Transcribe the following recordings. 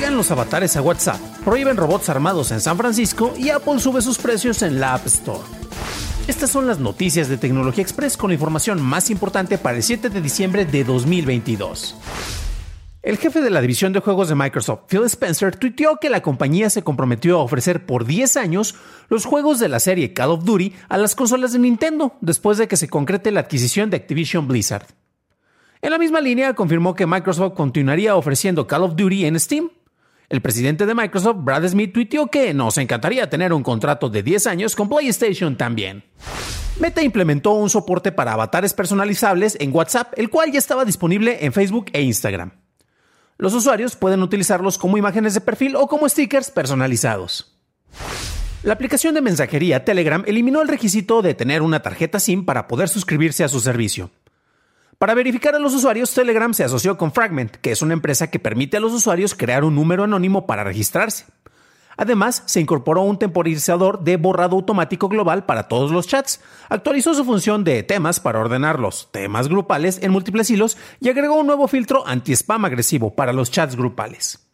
Llegan los avatares a WhatsApp, prohíben robots armados en San Francisco y Apple sube sus precios en la App Store. Estas son las noticias de Tecnología Express con la información más importante para el 7 de diciembre de 2022. El jefe de la división de juegos de Microsoft, Phil Spencer, tuiteó que la compañía se comprometió a ofrecer por 10 años los juegos de la serie Call of Duty a las consolas de Nintendo, después de que se concrete la adquisición de Activision Blizzard. En la misma línea, confirmó que Microsoft continuaría ofreciendo Call of Duty en Steam. El presidente de Microsoft, Brad Smith, tuiteó que nos encantaría tener un contrato de 10 años con PlayStation también. Meta implementó un soporte para avatares personalizables en WhatsApp, el cual ya estaba disponible en Facebook e Instagram. Los usuarios pueden utilizarlos como imágenes de perfil o como stickers personalizados. La aplicación de mensajería Telegram eliminó el requisito de tener una tarjeta SIM para poder suscribirse a su servicio. Para verificar a los usuarios, Telegram se asoció con Fragment, que es una empresa que permite a los usuarios crear un número anónimo para registrarse. Además, se incorporó un temporizador de borrado automático global para todos los chats, actualizó su función de temas para ordenar los temas grupales en múltiples hilos y agregó un nuevo filtro anti-spam agresivo para los chats grupales.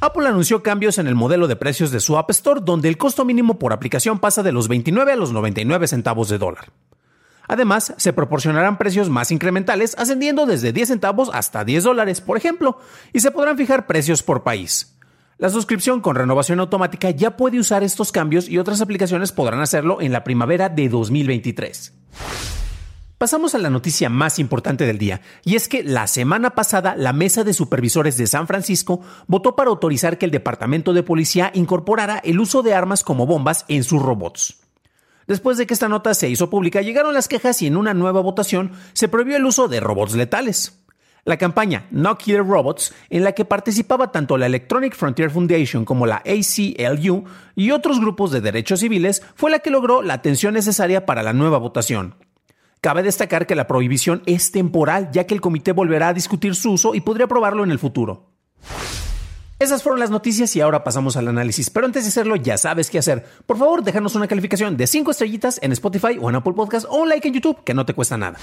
Apple anunció cambios en el modelo de precios de su App Store, donde el costo mínimo por aplicación pasa de los 29 a los 99 centavos de dólar. Además, se proporcionarán precios más incrementales, ascendiendo desde 10 centavos hasta 10 dólares, por ejemplo, y se podrán fijar precios por país. La suscripción con renovación automática ya puede usar estos cambios y otras aplicaciones podrán hacerlo en la primavera de 2023. Pasamos a la noticia más importante del día, y es que la semana pasada la Mesa de Supervisores de San Francisco votó para autorizar que el Departamento de Policía incorporara el uso de armas como bombas en sus robots. Después de que esta nota se hizo pública, llegaron las quejas y en una nueva votación se prohibió el uso de robots letales. La campaña No Killer Robots, en la que participaba tanto la Electronic Frontier Foundation como la ACLU y otros grupos de derechos civiles, fue la que logró la atención necesaria para la nueva votación. Cabe destacar que la prohibición es temporal, ya que el comité volverá a discutir su uso y podría aprobarlo en el futuro. Esas fueron las noticias y ahora pasamos al análisis. Pero antes de hacerlo, ya sabes qué hacer. Por favor, déjanos una calificación de 5 estrellitas en Spotify o en Apple Podcast o un like en YouTube, que no te cuesta nada.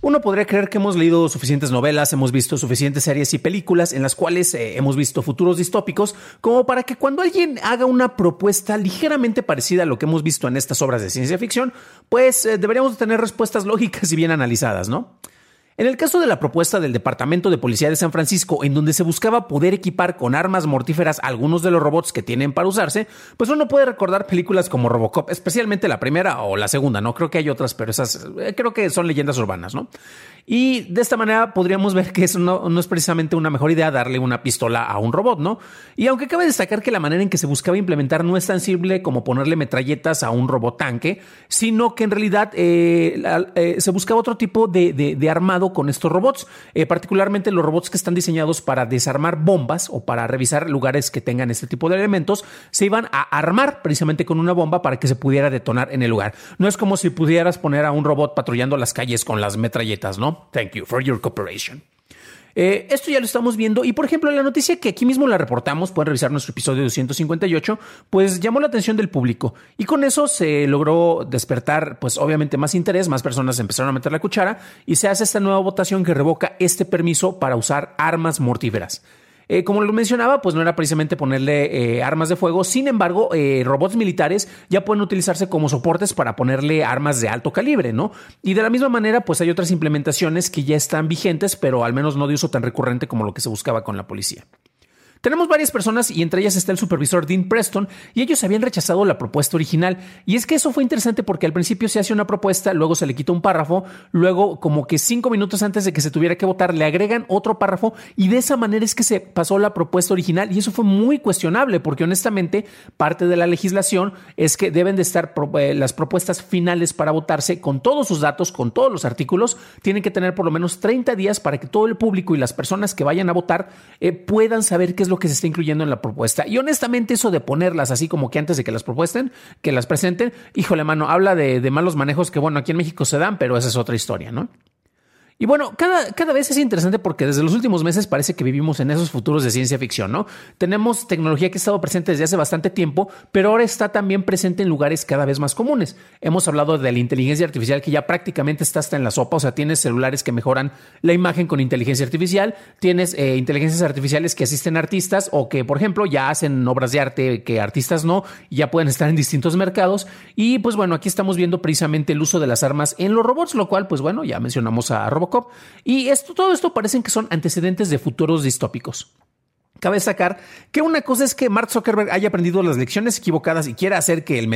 Uno podría creer que hemos leído suficientes novelas, hemos visto suficientes series y películas en las cuales eh, hemos visto futuros distópicos, como para que cuando alguien haga una propuesta ligeramente parecida a lo que hemos visto en estas obras de ciencia ficción, pues eh, deberíamos tener respuestas lógicas y bien analizadas, ¿no? En el caso de la propuesta del Departamento de Policía de San Francisco, en donde se buscaba poder equipar con armas mortíferas algunos de los robots que tienen para usarse, pues uno puede recordar películas como Robocop, especialmente la primera o la segunda, ¿no? Creo que hay otras, pero esas eh, creo que son leyendas urbanas, ¿no? Y de esta manera podríamos ver que eso no, es precisamente una mejor idea darle una pistola a un robot, ¿no? Y aunque cabe destacar que la manera en que se buscaba implementar no es tan simple como ponerle metralletas a un robot tanque, sino que en realidad eh, eh, se buscaba otro tipo de, armado con estos robots, eh, particularmente los robots que están diseñados para desarmar bombas o para revisar lugares que tengan este tipo de elementos, se iban a armar precisamente con una bomba para que se pudiera detonar en el lugar. No es como si pudieras poner a un robot patrullando las calles con las metralletas, ¿no? Thank you for your cooperation. Eh, esto ya lo estamos viendo y por ejemplo la noticia que aquí mismo la reportamos, pueden revisar nuestro episodio 258, pues llamó la atención del público y con eso se logró despertar pues obviamente más interés, más personas empezaron a meter la cuchara y se hace esta nueva votación que revoca este permiso para usar armas mortíferas. Eh, como lo mencionaba, pues no era precisamente ponerle eh, armas de fuego, sin embargo, eh, robots militares ya pueden utilizarse como soportes para ponerle armas de alto calibre, ¿no? Y de la misma manera, pues hay otras implementaciones que ya están vigentes, pero al menos no de uso tan recurrente como lo que se buscaba con la policía. Tenemos varias personas y entre ellas está el supervisor Dean Preston y ellos habían rechazado la propuesta original. Y es que eso fue interesante porque al principio se hace una propuesta, luego se le quita un párrafo, luego como que cinco minutos antes de que se tuviera que votar le agregan otro párrafo y de esa manera es que se pasó la propuesta original y eso fue muy cuestionable porque honestamente parte de la legislación es que deben de estar eh, las propuestas finales para votarse con todos sus datos, con todos los artículos, tienen que tener por lo menos 30 días para que todo el público y las personas que vayan a votar eh, puedan saber qué es lo que se está incluyendo en la propuesta. Y honestamente eso de ponerlas así como que antes de que las propuesten, que las presenten, híjole mano, habla de, de malos manejos que bueno, aquí en México se dan, pero esa es otra historia, ¿no? Y bueno, cada, cada vez es interesante porque desde los últimos meses parece que vivimos en esos futuros de ciencia ficción, ¿no? Tenemos tecnología que ha estado presente desde hace bastante tiempo, pero ahora está también presente en lugares cada vez más comunes. Hemos hablado de la inteligencia artificial que ya prácticamente está hasta en la sopa, o sea, tienes celulares que mejoran la imagen con inteligencia artificial, tienes eh, inteligencias artificiales que asisten a artistas o que, por ejemplo, ya hacen obras de arte que artistas no, y ya pueden estar en distintos mercados. Y pues bueno, aquí estamos viendo precisamente el uso de las armas en los robots, lo cual, pues bueno, ya mencionamos a robots y esto, todo esto parecen que son antecedentes de futuros distópicos. Cabe destacar que una cosa es que Mark Zuckerberg haya aprendido las lecciones equivocadas y quiera hacer que el,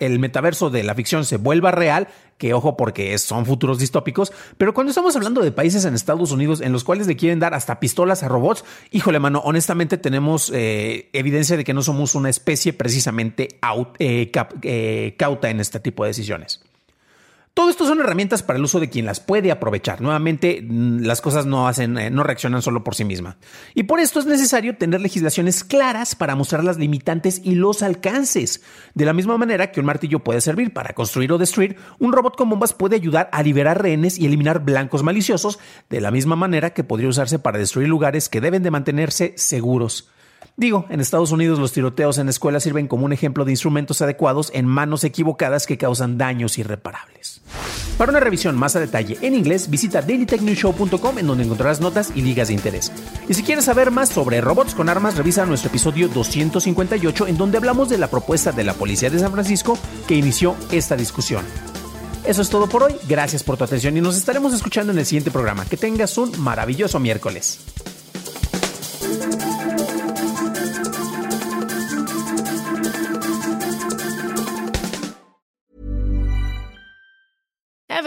el, metaverso de la ficción se vuelva real, que ojo porque son futuros distópicos, pero cuando estamos hablando de países en Estados Unidos en los cuales le quieren dar hasta pistolas a robots, híjole mano, honestamente tenemos eh, evidencia de que no somos una especie precisamente eh, eh, cauta en este tipo de decisiones. Todo esto son herramientas para el uso de quien las puede aprovechar. Nuevamente, mm, las cosas no hacen, eh, no reaccionan solo por sí mismas. Y por esto es necesario tener legislaciones claras para mostrar las limitantes y los alcances. De la misma manera que un martillo puede servir para construir o destruir, un robot con bombas puede ayudar a liberar rehenes y eliminar blancos maliciosos, de la misma manera que podría usarse para destruir lugares que deben de mantenerse seguros. Digo, en Estados Unidos los tiroteos en escuelas sirven como un ejemplo de instrumentos adecuados en manos equivocadas que causan daños irreparables. Para una revisión más a detalle en inglés, visita dailytechnewshow.com en donde encontrarás notas y ligas de interés. Y si quieres saber más sobre robots con armas, revisa nuestro episodio 258 en donde hablamos de la propuesta de la Policía de San Francisco que inició esta discusión. Eso es todo por hoy, gracias por tu atención y nos estaremos escuchando en el siguiente programa. Que tengas un maravilloso miércoles.